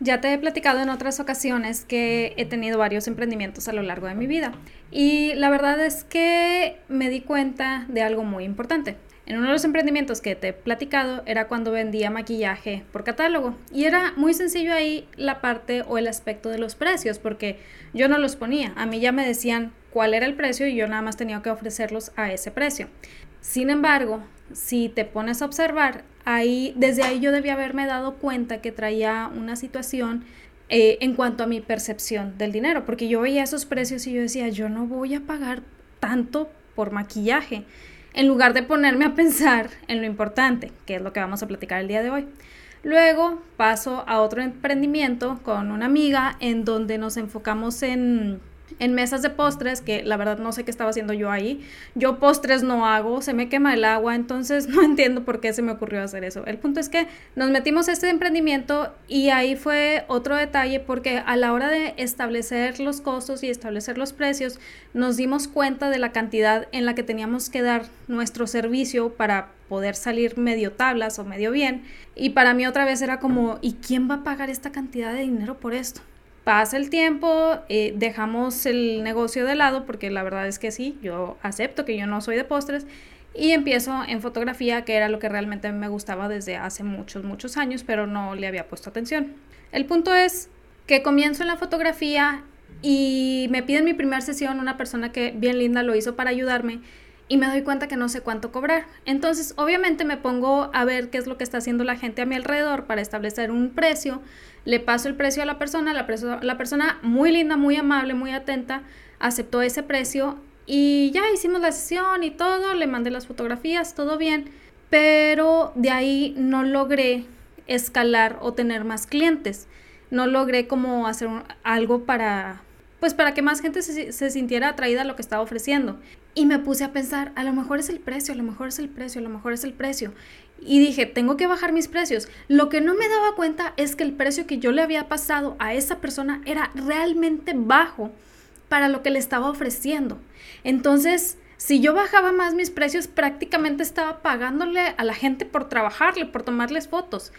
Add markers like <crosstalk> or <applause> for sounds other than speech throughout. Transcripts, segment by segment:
Ya te he platicado en otras ocasiones que he tenido varios emprendimientos a lo largo de mi vida y la verdad es que me di cuenta de algo muy importante. En uno de los emprendimientos que te he platicado era cuando vendía maquillaje por catálogo y era muy sencillo ahí la parte o el aspecto de los precios porque yo no los ponía, a mí ya me decían cuál era el precio y yo nada más tenía que ofrecerlos a ese precio. Sin embargo, si te pones a observar, ahí, desde ahí yo debía haberme dado cuenta que traía una situación eh, en cuanto a mi percepción del dinero, porque yo veía esos precios y yo decía, yo no voy a pagar tanto por maquillaje, en lugar de ponerme a pensar en lo importante, que es lo que vamos a platicar el día de hoy. Luego paso a otro emprendimiento con una amiga en donde nos enfocamos en en mesas de postres, que la verdad no sé qué estaba haciendo yo ahí. Yo postres no hago, se me quema el agua, entonces <laughs> no entiendo por qué se me ocurrió hacer eso. El punto es que nos metimos a este emprendimiento y ahí fue otro detalle porque a la hora de establecer los costos y establecer los precios, nos dimos cuenta de la cantidad en la que teníamos que dar nuestro servicio para poder salir medio tablas o medio bien. Y para mí otra vez era como, ¿y quién va a pagar esta cantidad de dinero por esto? Pasa el tiempo, eh, dejamos el negocio de lado, porque la verdad es que sí, yo acepto que yo no soy de postres, y empiezo en fotografía, que era lo que realmente me gustaba desde hace muchos, muchos años, pero no le había puesto atención. El punto es que comienzo en la fotografía y me piden mi primera sesión, una persona que bien linda lo hizo para ayudarme y me doy cuenta que no sé cuánto cobrar. Entonces, obviamente me pongo a ver qué es lo que está haciendo la gente a mi alrededor para establecer un precio. Le paso el precio a la persona, la, la persona muy linda, muy amable, muy atenta, aceptó ese precio y ya hicimos la sesión y todo, le mandé las fotografías, todo bien, pero de ahí no logré escalar o tener más clientes. No logré como hacer algo para, pues para que más gente se, sintiera atraída a lo que estaba ofreciendo. Y me puse a pensar, a lo mejor es el precio, a lo mejor es el precio, a lo mejor es el precio. Y dije, tengo que bajar mis precios. Lo que no me daba cuenta es que el precio que yo le había pasado a esa persona era realmente bajo para lo que le estaba ofreciendo. Entonces, si yo bajaba más mis precios, prácticamente estaba pagándole a la gente por trabajarle, por tomarles fotos.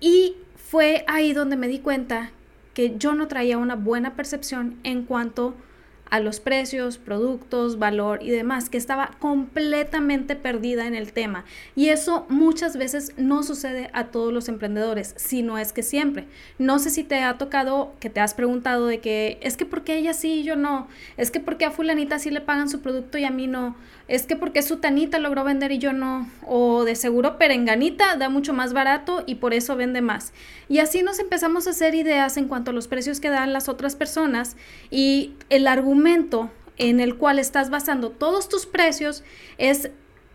Y fue ahí donde me di cuenta que yo no traía una buena percepción en cuanto a a los precios, productos, valor y demás, que estaba completamente perdida en el tema. Y eso muchas veces no sucede a todos los emprendedores, si no es que siempre. No sé si te ha tocado que te has preguntado de que es que porque ella sí y yo no, es que porque a fulanita sí le pagan su producto y a mí no, es que porque su tanita logró vender y yo no, o de seguro perenganita da mucho más barato y por eso vende más. Y así nos empezamos a hacer ideas en cuanto a los precios que dan las otras personas y el argumento en el cual estás basando todos tus precios es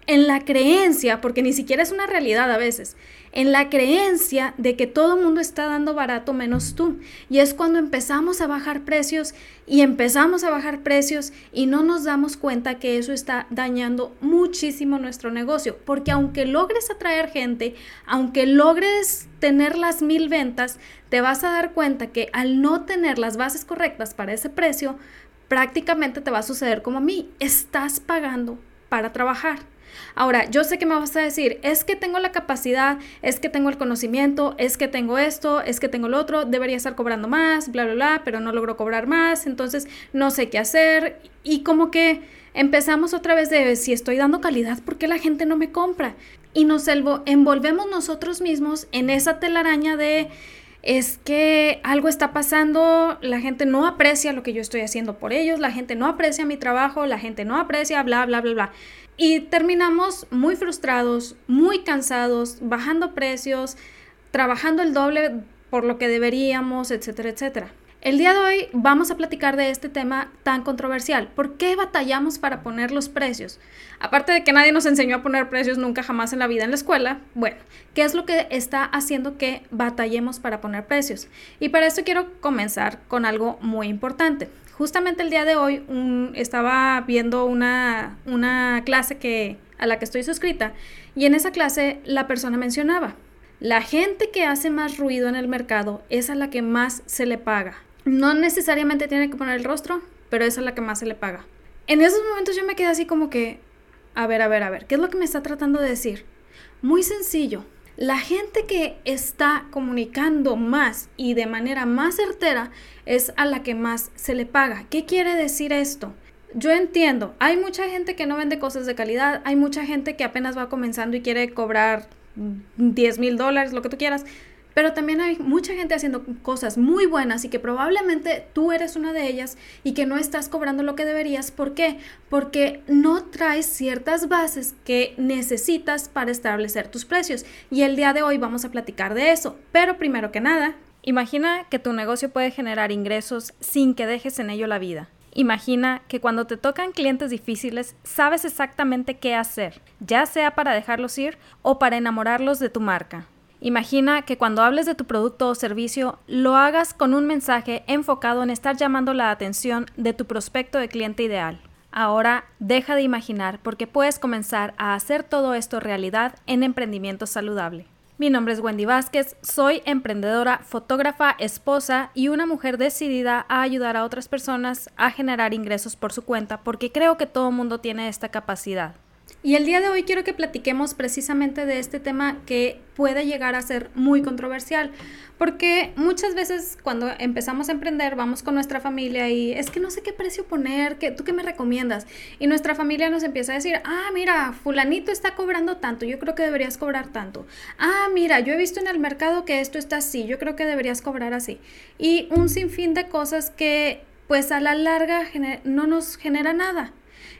en la creencia, porque ni siquiera es una realidad a veces, en la creencia de que todo el mundo está dando barato menos tú. Y es cuando empezamos a bajar precios y empezamos a bajar precios y no nos damos cuenta que eso está dañando muchísimo nuestro negocio, porque aunque logres atraer gente, aunque logres tener las mil ventas, te vas a dar cuenta que al no tener las bases correctas para ese precio, prácticamente te va a suceder como a mí, estás pagando para trabajar. Ahora, yo sé que me vas a decir, es que tengo la capacidad, es que tengo el conocimiento, es que tengo esto, es que tengo lo otro, debería estar cobrando más, bla, bla, bla, pero no logro cobrar más, entonces no sé qué hacer. Y como que empezamos otra vez de si estoy dando calidad, ¿por qué la gente no me compra? Y nos envolvemos nosotros mismos en esa telaraña de es que algo está pasando, la gente no aprecia lo que yo estoy haciendo por ellos, la gente no aprecia mi trabajo, la gente no aprecia, bla, bla, bla, bla. Y terminamos muy frustrados, muy cansados, bajando precios, trabajando el doble por lo que deberíamos, etcétera, etcétera. El día de hoy vamos a platicar de este tema tan controversial. ¿Por qué batallamos para poner los precios? Aparte de que nadie nos enseñó a poner precios nunca jamás en la vida en la escuela, bueno, ¿qué es lo que está haciendo que batallemos para poner precios? Y para esto quiero comenzar con algo muy importante. Justamente el día de hoy estaba viendo una, una clase que, a la que estoy suscrita y en esa clase la persona mencionaba, la gente que hace más ruido en el mercado es a la que más se le paga. No necesariamente tiene que poner el rostro, pero esa es la que más se le paga. En esos momentos yo me quedé así como que, a ver, a ver, a ver, ¿qué es lo que me está tratando de decir? Muy sencillo. La gente que está comunicando más y de manera más certera es a la que más se le paga. ¿Qué quiere decir esto? Yo entiendo, hay mucha gente que no vende cosas de calidad, hay mucha gente que apenas va comenzando y quiere cobrar 10 mil dólares, lo que tú quieras, pero también hay mucha gente haciendo cosas muy buenas y que probablemente tú eres una de ellas y que no estás cobrando lo que deberías. ¿Por qué? Porque no traes ciertas bases que necesitas para establecer tus precios. Y el día de hoy vamos a platicar de eso. Pero primero que nada, imagina que tu negocio puede generar ingresos sin que dejes en ello la vida. Imagina que cuando te tocan clientes difíciles sabes exactamente qué hacer, ya sea para dejarlos ir o para enamorarlos de tu marca. Imagina que cuando hables de tu producto o servicio lo hagas con un mensaje enfocado en estar llamando la atención de tu prospecto de cliente ideal. Ahora deja de imaginar porque puedes comenzar a hacer todo esto realidad en Emprendimiento Saludable. Mi nombre es Wendy Vázquez, soy emprendedora, fotógrafa, esposa y una mujer decidida a ayudar a otras personas a generar ingresos por su cuenta porque creo que todo mundo tiene esta capacidad. Y el día de hoy quiero que platiquemos precisamente de este tema que puede llegar a ser muy controversial, porque muchas veces cuando empezamos a emprender vamos con nuestra familia y es que no sé qué precio poner, ¿tú qué me recomiendas? Y nuestra familia nos empieza a decir, ah, mira, fulanito está cobrando tanto, yo creo que deberías cobrar tanto. Ah, mira, yo he visto en el mercado que esto está así, yo creo que deberías cobrar así. Y un sinfín de cosas que pues a la larga no nos genera nada.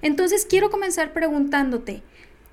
Entonces quiero comenzar preguntándote,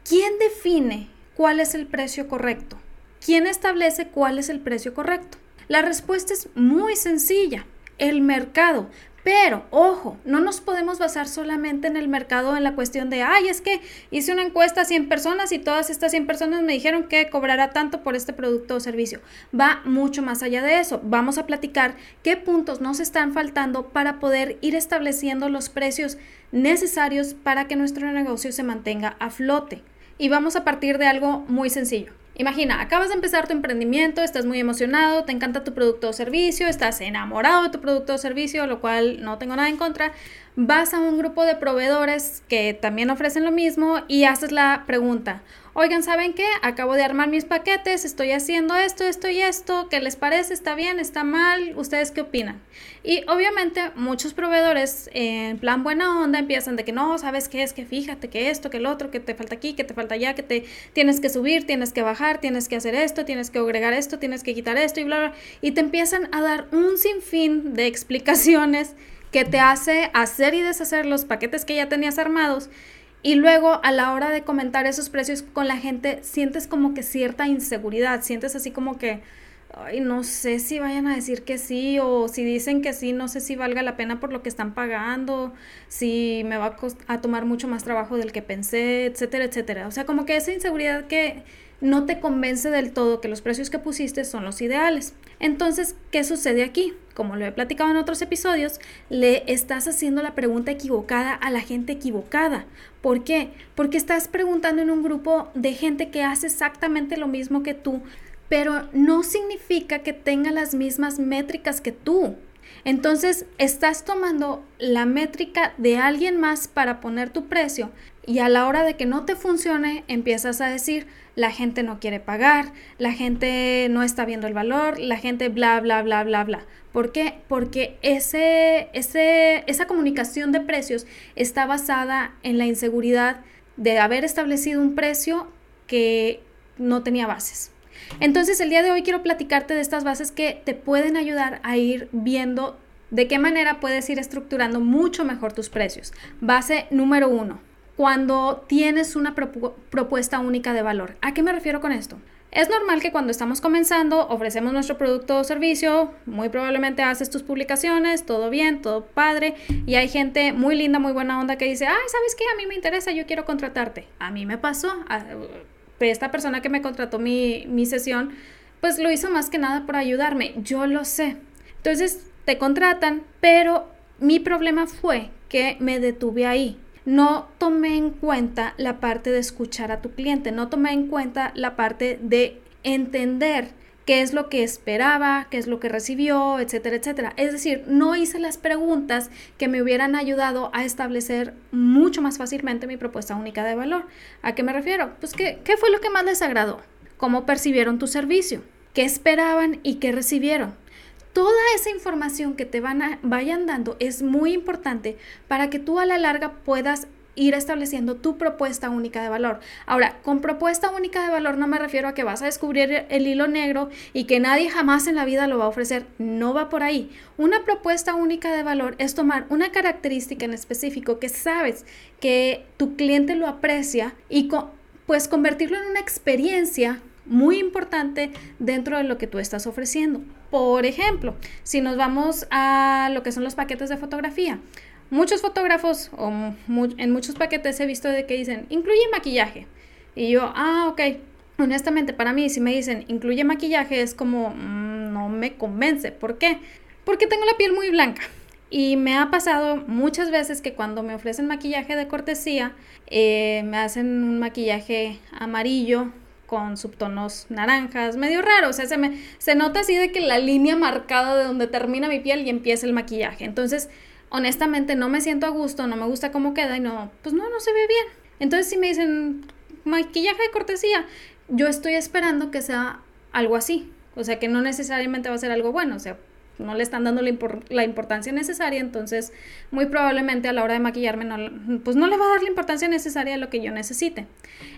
¿quién define cuál es el precio correcto? ¿Quién establece cuál es el precio correcto? La respuesta es muy sencilla, el mercado. Pero, ojo, no nos podemos basar solamente en el mercado en la cuestión de, ay, es que hice una encuesta a 100 personas y todas estas 100 personas me dijeron que cobrará tanto por este producto o servicio. Va mucho más allá de eso. Vamos a platicar qué puntos nos están faltando para poder ir estableciendo los precios necesarios para que nuestro negocio se mantenga a flote. Y vamos a partir de algo muy sencillo. Imagina, acabas de empezar tu emprendimiento, estás muy emocionado, te encanta tu producto o servicio, estás enamorado de tu producto o servicio, lo cual no tengo nada en contra. Vas a un grupo de proveedores que también ofrecen lo mismo y haces la pregunta, oigan, ¿saben qué? Acabo de armar mis paquetes, estoy haciendo esto, esto y esto, ¿qué les parece? ¿Está bien? ¿Está mal? ¿Ustedes qué opinan? Y obviamente muchos proveedores en plan buena onda empiezan de que no, ¿sabes qué es? Que fíjate que esto, que el otro, que te falta aquí, que te falta allá, que te tienes que subir, tienes que bajar, tienes que hacer esto, tienes que agregar esto, tienes que quitar esto y bla, bla. Y te empiezan a dar un sinfín de explicaciones que te hace hacer y deshacer los paquetes que ya tenías armados y luego a la hora de comentar esos precios con la gente, sientes como que cierta inseguridad, sientes así como que, ay, no sé si vayan a decir que sí o si dicen que sí, no sé si valga la pena por lo que están pagando, si me va a, a tomar mucho más trabajo del que pensé, etcétera, etcétera. O sea, como que esa inseguridad que no te convence del todo que los precios que pusiste son los ideales. Entonces, ¿qué sucede aquí? Como lo he platicado en otros episodios, le estás haciendo la pregunta equivocada a la gente equivocada. ¿Por qué? Porque estás preguntando en un grupo de gente que hace exactamente lo mismo que tú, pero no significa que tenga las mismas métricas que tú. Entonces, estás tomando la métrica de alguien más para poner tu precio y a la hora de que no te funcione, empiezas a decir, la gente no quiere pagar, la gente no está viendo el valor, la gente bla, bla, bla, bla, bla. ¿Por qué? Porque ese, ese, esa comunicación de precios está basada en la inseguridad de haber establecido un precio que no tenía bases. Entonces el día de hoy quiero platicarte de estas bases que te pueden ayudar a ir viendo de qué manera puedes ir estructurando mucho mejor tus precios. Base número uno, cuando tienes una propuesta única de valor. ¿A qué me refiero con esto? Es normal que cuando estamos comenzando ofrecemos nuestro producto o servicio, muy probablemente haces tus publicaciones, todo bien, todo padre, y hay gente muy linda, muy buena onda que dice, ay, ¿sabes qué? A mí me interesa, yo quiero contratarte. A mí me pasó, esta persona que me contrató mi, mi sesión, pues lo hizo más que nada por ayudarme, yo lo sé. Entonces te contratan, pero mi problema fue que me detuve ahí no tomé en cuenta la parte de escuchar a tu cliente, no tomé en cuenta la parte de entender qué es lo que esperaba, qué es lo que recibió, etcétera, etcétera. Es decir, no hice las preguntas que me hubieran ayudado a establecer mucho más fácilmente mi propuesta única de valor. ¿A qué me refiero? Pues, ¿qué, qué fue lo que más les agradó? cómo percibieron tu servicio, qué esperaban y qué recibieron. Toda esa información que te van a, vayan dando es muy importante para que tú a la larga puedas ir estableciendo tu propuesta única de valor. Ahora, con propuesta única de valor no me refiero a que vas a descubrir el hilo negro y que nadie jamás en la vida lo va a ofrecer. No va por ahí. Una propuesta única de valor es tomar una característica en específico que sabes que tu cliente lo aprecia y pues convertirlo en una experiencia muy importante dentro de lo que tú estás ofreciendo. Por ejemplo, si nos vamos a lo que son los paquetes de fotografía, muchos fotógrafos o en muchos paquetes he visto de que dicen, incluye maquillaje. Y yo, ah, ok. Honestamente, para mí, si me dicen, incluye maquillaje, es como, mm, no me convence. ¿Por qué? Porque tengo la piel muy blanca. Y me ha pasado muchas veces que cuando me ofrecen maquillaje de cortesía, eh, me hacen un maquillaje amarillo con subtonos naranjas, medio raro, o sea, se, me, se nota así de que la línea marcada de donde termina mi piel y empieza el maquillaje. Entonces, honestamente no me siento a gusto, no me gusta cómo queda y no, pues no, no se ve bien. Entonces si me dicen maquillaje de cortesía, yo estoy esperando que sea algo así. O sea, que no necesariamente va a ser algo bueno, o sea, no le están dando la, importancia necesaria, entonces muy probablemente a la hora de maquillarme no, pues no le va a dar la importancia necesaria a lo que yo necesite.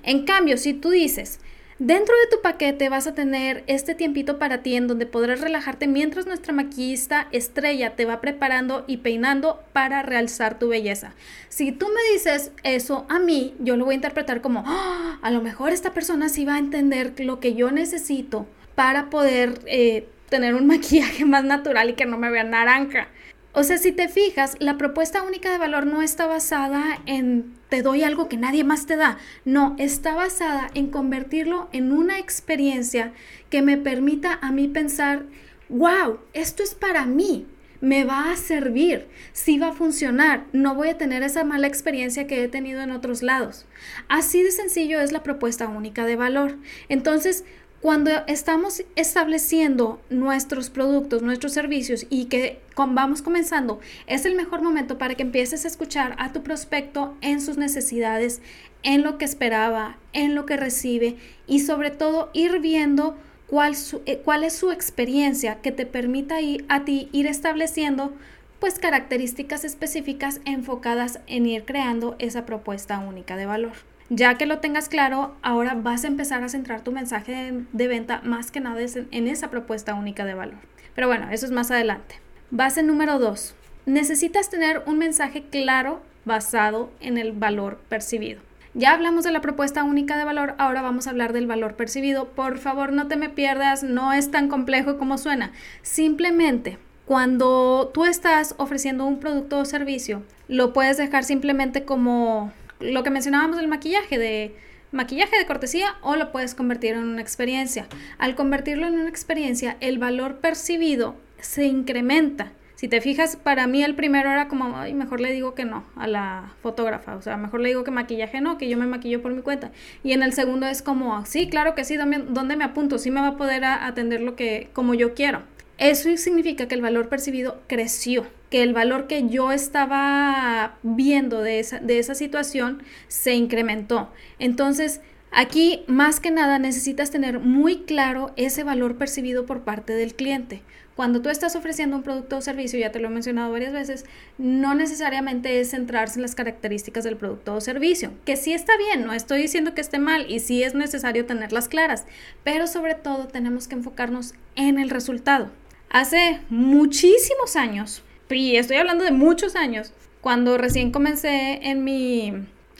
En cambio, si tú dices, Dentro de tu paquete vas a tener este tiempito para ti en donde podrás relajarte mientras nuestra maquillista estrella te va preparando y peinando para realzar tu belleza. Si tú me dices eso a mí, yo lo voy a interpretar como, ¡Ah! a lo mejor esta persona sí va a entender lo que yo necesito para poder eh, tener un <laughs> maquillaje más natural y que no me vea naranja. O sea, si te fijas, la propuesta única de valor no está basada en te doy algo que nadie más te da. No, está basada en convertirlo en una experiencia que me permita a mí pensar, wow, esto es para mí, me va a servir, sí va a funcionar, no voy a tener esa mala experiencia que he tenido en otros lados. Así de sencillo es la propuesta única de valor. Entonces, cuando estamos estableciendo nuestros productos, nuestros servicios y que vamos comenzando, es el mejor momento para que empieces a escuchar a tu prospecto en sus necesidades, en lo que esperaba, en lo que recibe y sobre todo ir viendo cuál, eh, es su experiencia que te permita ir, a ti ir estableciendo pues características específicas enfocadas en ir creando esa propuesta única de valor. Ya que lo tengas claro, ahora vas a empezar a centrar tu mensaje de, venta más que nada en esa propuesta única de valor. Pero bueno, eso es más adelante. Base número 2. Necesitas tener un mensaje claro basado en el valor percibido. Ya hablamos de la propuesta única de valor, ahora vamos a hablar del valor percibido. Por favor, no te me pierdas, no es tan complejo como suena. Simplemente, cuando tú estás ofreciendo un producto o servicio, lo puedes dejar simplemente como lo que mencionábamos del maquillaje, de maquillaje de cortesía o lo puedes convertir en una experiencia. Al convertirlo en una experiencia, el valor percibido se incrementa. Si te fijas, para mí el primero era como, ay, mejor le digo que no a la fotógrafa, o sea, mejor le digo que maquillaje no, que yo me maquillo por mi cuenta. Y en el segundo es como, sí, claro que sí, ¿dónde, me apunto? Sí me va a poder atender lo que, como yo quiero. Eso significa que el valor percibido creció que el valor que yo estaba viendo de esa, de esa situación se incrementó. Entonces, aquí más que nada necesitas tener muy claro ese valor percibido por parte del cliente. Cuando tú estás ofreciendo un producto o servicio, ya te lo he mencionado varias veces, no necesariamente es centrarse en las características del producto o servicio, que sí está bien, no estoy diciendo que esté mal y sí es necesario tenerlas claras, pero sobre todo tenemos que enfocarnos en el resultado. Hace muchísimos años, y estoy hablando de muchos años, cuando recién comencé en mi,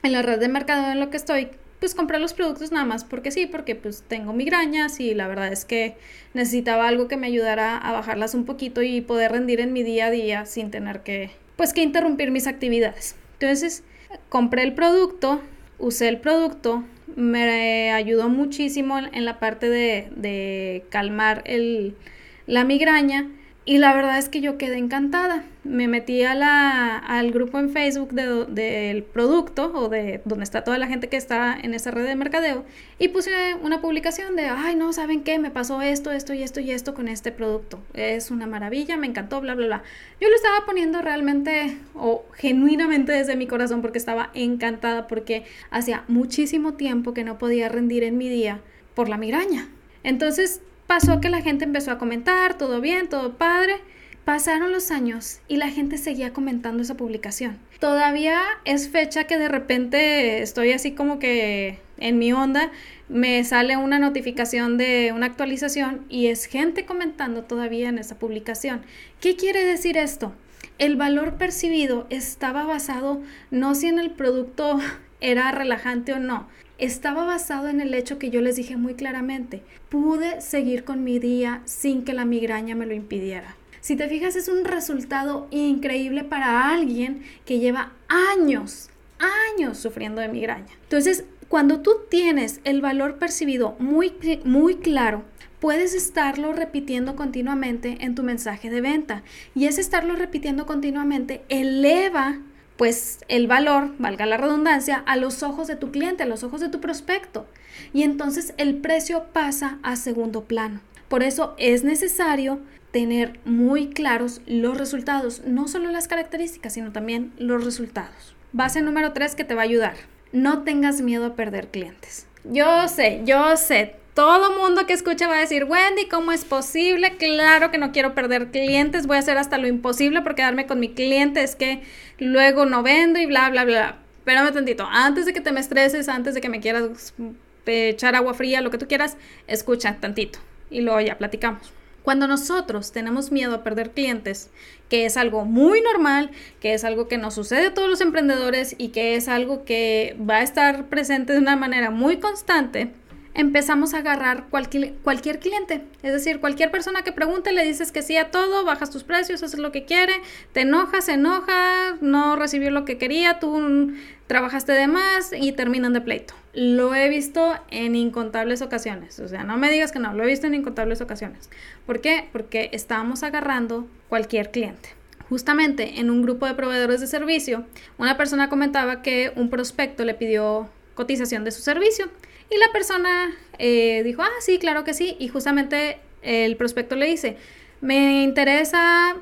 en la red de mercado en lo que estoy, pues compré los productos nada más porque sí, porque pues tengo migrañas y la verdad es que necesitaba algo que me ayudara a bajarlas un poquito y poder rendir en mi día a día sin tener que, pues que interrumpir mis actividades. Entonces, compré el producto, usé el producto, me ayudó muchísimo en la parte de, de calmar el, la migraña y la verdad es que yo quedé encantada. Me metí al grupo en Facebook del producto o de donde está toda la gente que está en esa red de mercadeo y puse una publicación de, ay, no, ¿saben qué? Me pasó esto, esto y esto y esto con este producto. Es una maravilla, me encantó, bla, bla, bla. Yo lo estaba poniendo realmente o genuinamente desde mi corazón porque estaba encantada porque hacía muchísimo tiempo que no podía rendir en mi día por la migraña. Entonces pasó que la gente empezó a comentar, todo bien, todo padre. Pasaron los años y la gente seguía comentando esa publicación. Todavía es fecha que de repente estoy así como que en mi onda, me sale una notificación de una actualización y es gente comentando todavía en esa publicación. ¿Qué quiere decir esto? El valor percibido estaba basado no si en el producto <laughs> era relajante o no, estaba basado en el hecho que yo les dije muy claramente, pude seguir con mi día sin que la migraña me lo impidiera. Si te fijas, es un resultado increíble para alguien que lleva años, años sufriendo de migraña. Entonces, cuando tú tienes el valor percibido muy, muy claro, puedes estarlo repitiendo continuamente en tu mensaje de venta. Y ese estarlo repitiendo continuamente eleva pues el valor, valga la redundancia, a los ojos de tu cliente, a los ojos de tu prospecto. Y entonces el precio pasa a segundo plano. Por eso es necesario tener muy claros los resultados, no solo las características, sino también los resultados. Base número 3 que te va a ayudar no tengas miedo a perder clientes. Yo sé, yo sé, todo mundo que escucha va a decir, Wendy, ¿cómo es posible? Claro que no quiero perder clientes, voy a hacer hasta lo imposible por quedarme con mi cliente, es que luego no vendo y bla, bla, bla. Espérame tantito, antes de que te me estreses, antes de que me quieras echar agua fría, lo que tú quieras, escucha tantito y luego ya platicamos. Cuando nosotros tenemos miedo a perder clientes, que es algo muy normal, que es algo que nos sucede a todos los emprendedores y que es algo que va a estar presente de una manera muy constante, empezamos a agarrar cualquier, cualquier cliente. Es decir, cualquier persona que pregunte, le dices que sí a todo, bajas tus precios, haces lo que quiere, te enojas, se enoja, no recibió lo que quería, tú trabajaste de más y terminan de pleito. Lo he visto en incontables ocasiones. O sea, no me digas que no, lo he visto en incontables ocasiones. ¿Por qué? Porque estábamos agarrando cualquier cliente. Justamente en un grupo de proveedores de servicio, una persona comentaba que un prospecto le pidió cotización de su servicio y la persona eh, dijo, ah, sí, claro que sí. Y justamente el prospecto le dice, me interesa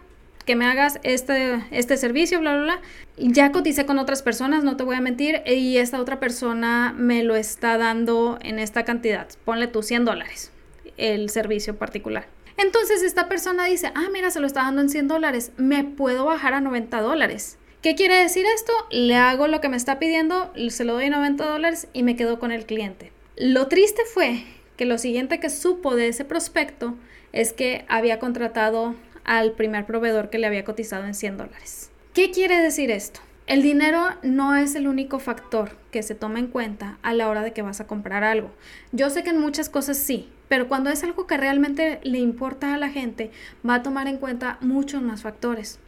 que me hagas este, este servicio, bla, bla, bla. Ya coticé con otras personas, no te voy a mentir, y esta otra persona me lo está dando en esta cantidad. Ponle tú 100 dólares el servicio particular. Entonces esta persona dice, ah, mira, se lo está dando en 100 dólares, me puedo bajar a 90 dólares. ¿Qué quiere decir esto? Le hago lo que me está pidiendo, se lo doy 90 dólares y me quedo con el cliente. Lo triste fue que lo siguiente que supo de ese prospecto es que había contratado al primer proveedor que le había cotizado en 100 dólares. ¿Qué quiere decir esto? El dinero no es el único factor que se toma en cuenta a la hora de que vas a comprar algo. Yo sé que en muchas cosas sí, pero cuando es algo que realmente le importa a la gente, va a tomar en cuenta muchos más factores.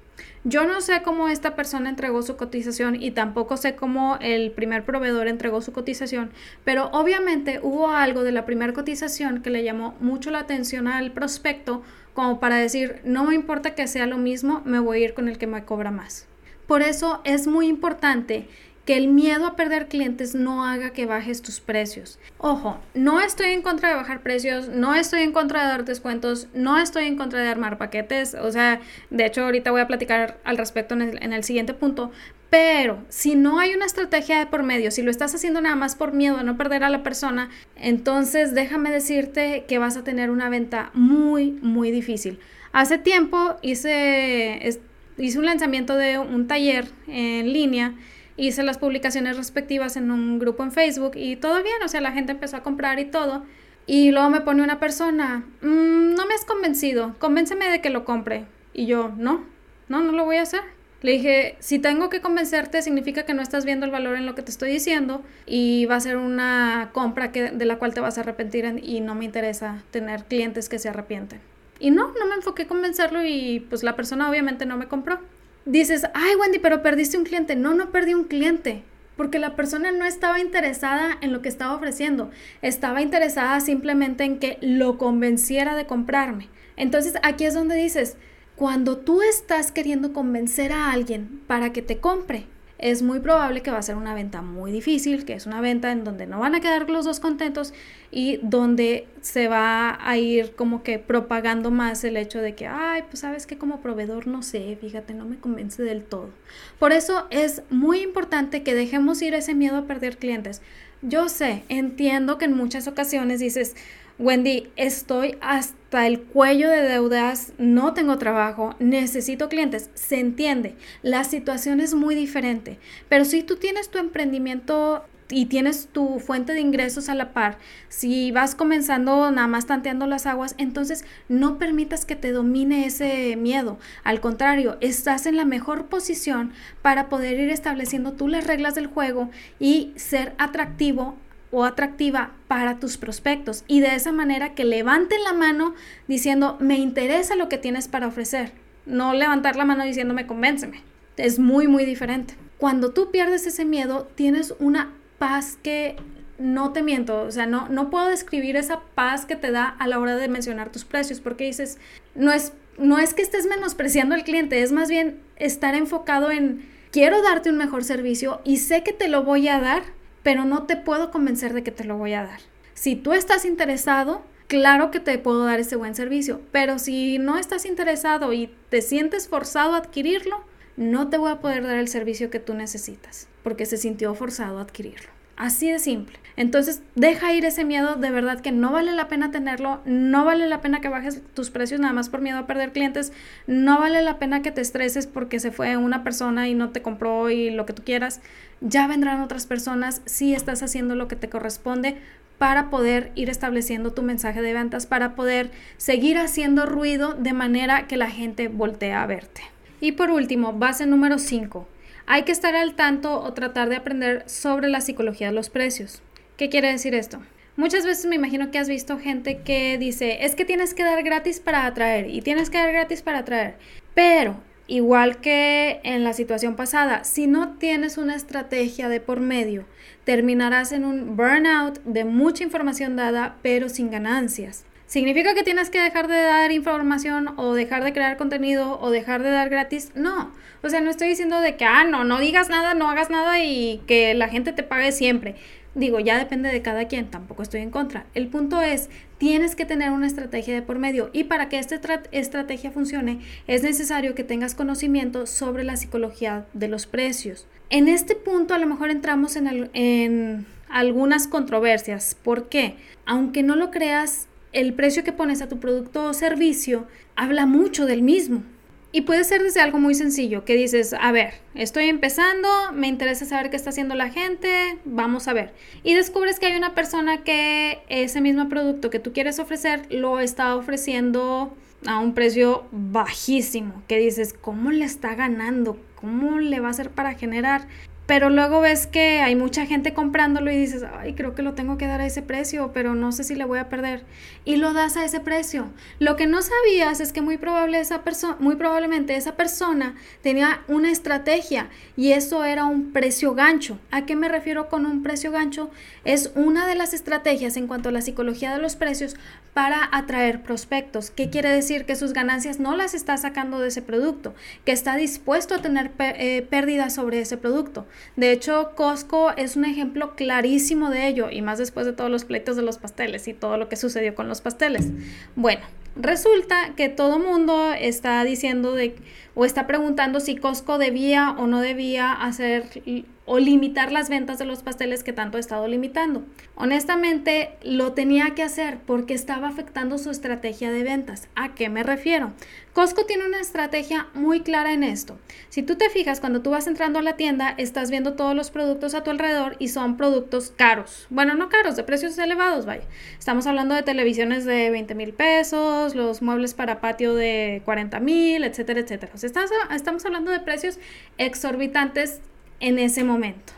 Yo no sé cómo esta persona entregó su cotización y tampoco sé cómo el primer proveedor entregó su cotización, pero obviamente hubo algo de la primera cotización que le llamó mucho la atención al prospecto como para decir, no me importa que sea lo mismo, me voy a ir con el que me cobra más. Por eso es muy importante que el miedo a perder clientes no haga que bajes tus precios. Ojo, no estoy en contra de bajar precios, no estoy en contra de dar descuentos, no estoy en contra de armar paquetes, o sea, de hecho ahorita voy a platicar al respecto en el, siguiente punto, pero si no hay una estrategia de por medio, si lo estás haciendo nada más por miedo a no perder a la persona, entonces déjame decirte que vas a tener una venta muy, muy difícil. Hace tiempo hice, hice un lanzamiento de un taller en línea hice las publicaciones respectivas en un grupo en Facebook y todo bien, o sea, la gente empezó a comprar y todo. Y luego me pone una persona, mm, no me has convencido, convénceme de que lo compre. Y yo, no, no, no lo voy a hacer. Le dije, si tengo que convencerte, significa que no estás viendo el valor en lo que te estoy diciendo y va a ser una compra que, de la cual te vas a arrepentir y no me interesa tener clientes que se arrepienten. Y no, no me enfoqué en convencerlo y pues la persona obviamente no me compró dices, ay Wendy, pero perdiste un cliente. No, no perdí un cliente, porque la persona no estaba interesada en lo que estaba ofreciendo, estaba interesada simplemente en que lo convenciera de comprarme. Entonces aquí es donde dices, cuando tú estás queriendo convencer a alguien para que te compre, es muy probable que va a ser una venta muy difícil, que es una venta en donde no van a quedar los dos contentos y donde se va a ir como que propagando más el hecho de que, ay, pues sabes que como proveedor no sé, fíjate, no me convence del todo. Por eso es muy importante que dejemos ir ese miedo a perder clientes. Yo sé, entiendo que en muchas ocasiones dices, Wendy, estoy hasta el cuello de deudas, no tengo trabajo, necesito clientes. Se entiende, la situación es muy diferente, pero si tú tienes tu emprendimiento y tienes tu fuente de ingresos a la par, si vas comenzando nada más tanteando las aguas, entonces no permitas que te domine ese miedo. Al contrario, estás en la mejor posición para poder ir estableciendo tú las reglas del juego y ser atractivo o atractiva para tus prospectos y de esa manera que levanten la mano diciendo me interesa lo que tienes para ofrecer, no levantar la mano diciéndome convénceme. Es muy muy diferente. Cuando tú pierdes ese miedo, tienes una paz que no te miento, o sea, no, no puedo describir esa paz que te da a la hora de mencionar tus precios, porque dices, no es, no es que estés menospreciando al cliente, es más bien estar enfocado en, quiero darte un mejor servicio y sé que te lo voy a dar, pero no te puedo convencer de que te lo voy a dar. Si tú estás interesado, claro que te puedo dar ese buen servicio, pero si no estás interesado y te sientes forzado a adquirirlo, no te voy a poder dar el servicio que tú necesitas, porque se sintió forzado a adquirirlo. Así de simple. Entonces, deja ir ese miedo, de verdad que no vale la pena tenerlo, no vale la pena que bajes tus precios nada más por miedo a perder clientes, no vale la pena que te estreses porque se fue una persona y no te compró y lo que tú quieras. Ya vendrán otras personas si estás haciendo lo que te corresponde para poder ir estableciendo tu mensaje de ventas, para poder seguir haciendo ruido de manera que la gente voltee a verte. Y por último, base número 5 hay que estar al tanto o tratar de aprender sobre la psicología de los precios. ¿Qué quiere decir esto? Muchas veces me imagino que has visto gente que dice, es que tienes que dar gratis para atraer y tienes que dar gratis para atraer. Pero, igual que en la situación pasada, si no tienes una estrategia de por medio, terminarás en un burnout de mucha información dada, pero sin ganancias. ¿Significa que tienes que dejar de dar información o dejar de crear contenido o dejar de dar gratis? No. O sea, no estoy diciendo de que, ah, no, no digas nada, no hagas nada y que la gente te pague siempre. Digo, ya depende de cada quien, tampoco estoy en contra. El punto es, tienes que tener una estrategia de por medio y para que esta estrategia funcione es necesario que tengas conocimiento sobre la psicología de los precios. En este punto a lo mejor entramos en, en algunas controversias. ¿Por qué? Aunque no lo creas, el precio que pones a tu producto o servicio habla mucho del mismo. Y puede ser desde algo muy sencillo, que dices, a ver, estoy empezando, me interesa saber qué está haciendo la gente, vamos a ver. Y descubres que hay una persona que ese mismo producto que tú quieres ofrecer lo está ofreciendo a un precio bajísimo, que dices, ¿cómo le está ganando? ¿Cómo le va a hacer para generar pero luego ves que hay mucha gente comprándolo y dices, ay, creo que lo tengo que dar a ese precio, pero no sé si le voy a perder. Y lo das a ese precio. Lo que no sabías es que muy, probable esa muy probablemente esa persona tenía una estrategia y eso era un precio gancho. ¿A qué me refiero con un precio gancho? Es una de las estrategias en cuanto a la psicología de los precios para atraer prospectos. ¿Qué quiere decir? Que sus ganancias no las está sacando de ese producto, que está dispuesto a tener eh, pérdidas sobre ese producto. De hecho, Costco es un ejemplo clarísimo de ello, y más después de todos los pleitos de los pasteles y todo lo que sucedió con los pasteles. Bueno, resulta que todo mundo está diciendo de, o está preguntando si Costco debía o no debía hacer o limitar las ventas de los pasteles que tanto ha estado limitando. Honestamente, lo tenía que hacer porque estaba afectando su estrategia de ventas. ¿A qué me refiero? Costco tiene una estrategia muy clara en esto. Si tú te fijas, cuando tú vas entrando a la tienda, estás viendo todos los productos a tu alrededor y son productos caros. Bueno, no caros, de precios elevados, vaya. Estamos hablando de televisiones de 20 mil pesos, los muebles para patio de 40 mil, etcétera, etcétera. O sea, estamos hablando de precios exorbitantes en ese momento.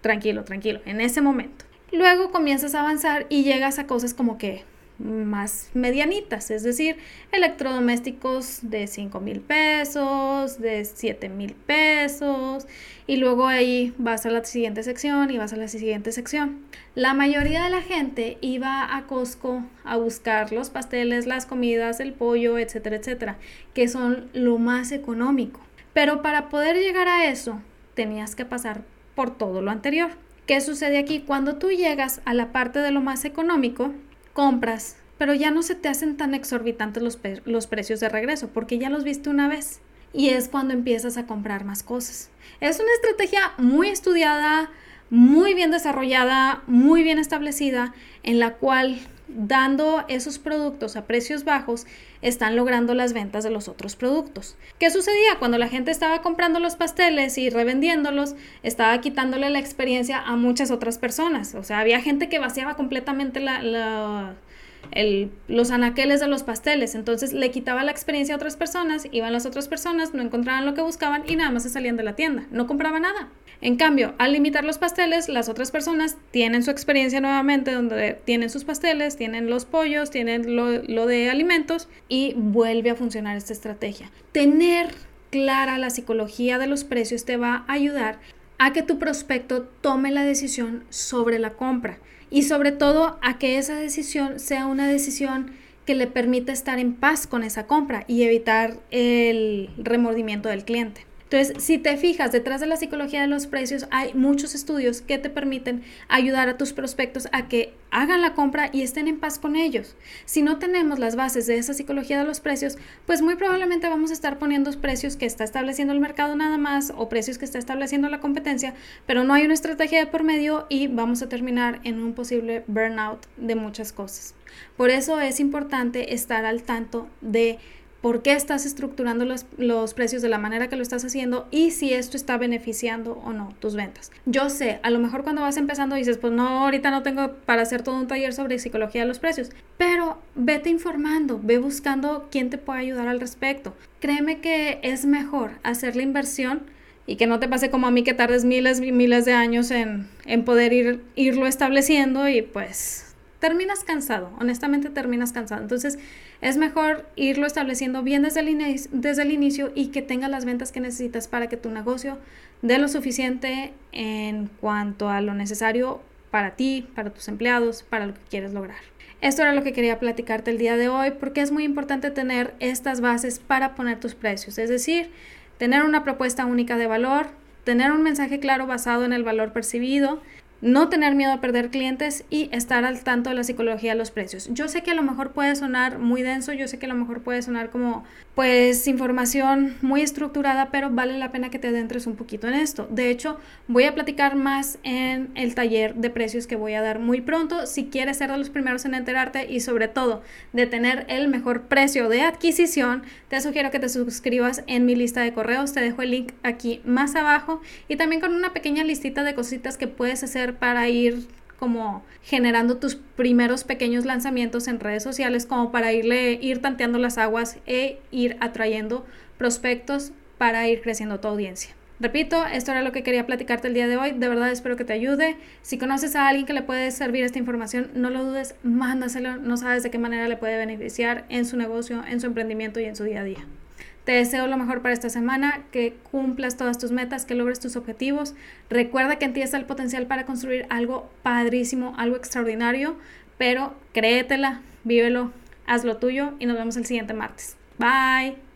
Tranquilo, tranquilo, en ese momento. Luego comienzas a avanzar y llegas a cosas como que más medianitas, es decir, electrodomésticos de 5 mil pesos, de 7 mil pesos, y luego ahí vas a la siguiente sección y vas a la siguiente sección. La mayoría de la gente iba a Costco a buscar los pasteles, las comidas, el pollo, etcétera, etcétera, que son lo más económico. Pero para poder llegar a eso, tenías que pasar por todo lo anterior. ¿Qué sucede aquí? Cuando tú llegas a la parte de lo más económico, compras, pero ya no se te hacen tan exorbitantes los, los precios de regreso porque ya los viste una vez. Y es cuando empiezas a comprar más cosas. Es una estrategia muy estudiada, muy bien desarrollada, muy bien establecida, en la cual dando esos productos a precios bajos, están logrando las ventas de los otros productos. ¿Qué sucedía? Cuando la gente estaba comprando los pasteles y revendiéndolos, estaba quitándole la experiencia a muchas otras personas. O sea, había gente que vaciaba completamente la, los anaqueles de los pasteles. Entonces le quitaba la experiencia a otras personas, iban las otras personas, no encontraban lo que buscaban y nada más se salían de la tienda. No compraban nada. En cambio, al limitar los pasteles, las otras personas tienen su experiencia nuevamente, donde tienen sus pasteles, tienen los pollos, tienen lo, lo de alimentos y vuelve a funcionar esta estrategia. Tener clara la psicología de los precios te va a ayudar a que tu prospecto tome la decisión sobre la compra y sobre todo a que esa decisión sea una decisión que le permita estar en paz con esa compra y evitar el remordimiento del cliente. Entonces, si te fijas, detrás de la psicología de los precios hay muchos estudios que te permiten ayudar a tus prospectos a que hagan la compra y estén en paz con ellos. Si no tenemos las bases de esa psicología de los precios, pues muy probablemente vamos a estar poniendo precios que está estableciendo el mercado nada más o precios que está estableciendo la competencia, pero no hay una estrategia de por medio y vamos a terminar en un posible burnout de muchas cosas. Por eso es importante estar al tanto de por qué estás estructurando los, los, precios de la manera que lo estás haciendo y si esto está beneficiando o no tus ventas. Yo sé, a lo mejor cuando vas empezando dices, pues no, ahorita no tengo para hacer todo un taller sobre psicología de los precios, pero vete informando, ve buscando quién te puede ayudar al respecto. Créeme que es mejor hacer la inversión y que no te pase como a mí que tardes miles y miles de años en, en poder ir, irlo estableciendo y pues terminas cansado, honestamente terminas cansado. Entonces es mejor irlo estableciendo bien desde el, desde el inicio y que tengas las ventas que necesitas para que tu negocio dé lo suficiente en cuanto a lo necesario para ti, para tus empleados, para lo que quieres lograr. Esto era lo que quería platicarte el día de hoy porque es muy importante tener estas bases para poner tus precios, es decir, tener una propuesta única de valor, tener un mensaje claro basado en el valor percibido, no tener miedo a perder clientes y estar al tanto de la psicología de los precios. Yo sé que a lo mejor puede sonar muy denso, yo sé que a lo mejor puede sonar como pues información muy estructurada, pero vale la pena que te adentres un poquito en esto. De hecho, voy a platicar más en el taller de precios que voy a dar muy pronto. Si quieres ser de los primeros en enterarte y sobre todo de tener el mejor precio de adquisición, te sugiero que te suscribas en mi lista de correos. Te dejo el link aquí más abajo y también con una pequeña listita de cositas que puedes para ir como generando tus primeros pequeños lanzamientos en redes sociales como para irle ir tanteando las aguas e ir atrayendo prospectos para ir creciendo tu audiencia. Repito, esto era lo que quería platicarte el día de hoy. De verdad espero que te ayude. Si conoces a alguien que le puede servir esta información, no lo dudes, mándaselo. No sabes de qué manera le puede beneficiar en su negocio, en su emprendimiento y en su día a día. Te deseo lo mejor para esta semana, que cumplas todas tus metas, que logres tus objetivos. Recuerda que en ti está el potencial para construir algo padrísimo, algo extraordinario, pero créetela, vívelo, haz lo tuyo y nos vemos el siguiente martes. Bye.